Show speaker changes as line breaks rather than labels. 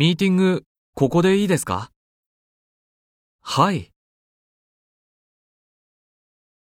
ミーティング、ここでいいですか？はい。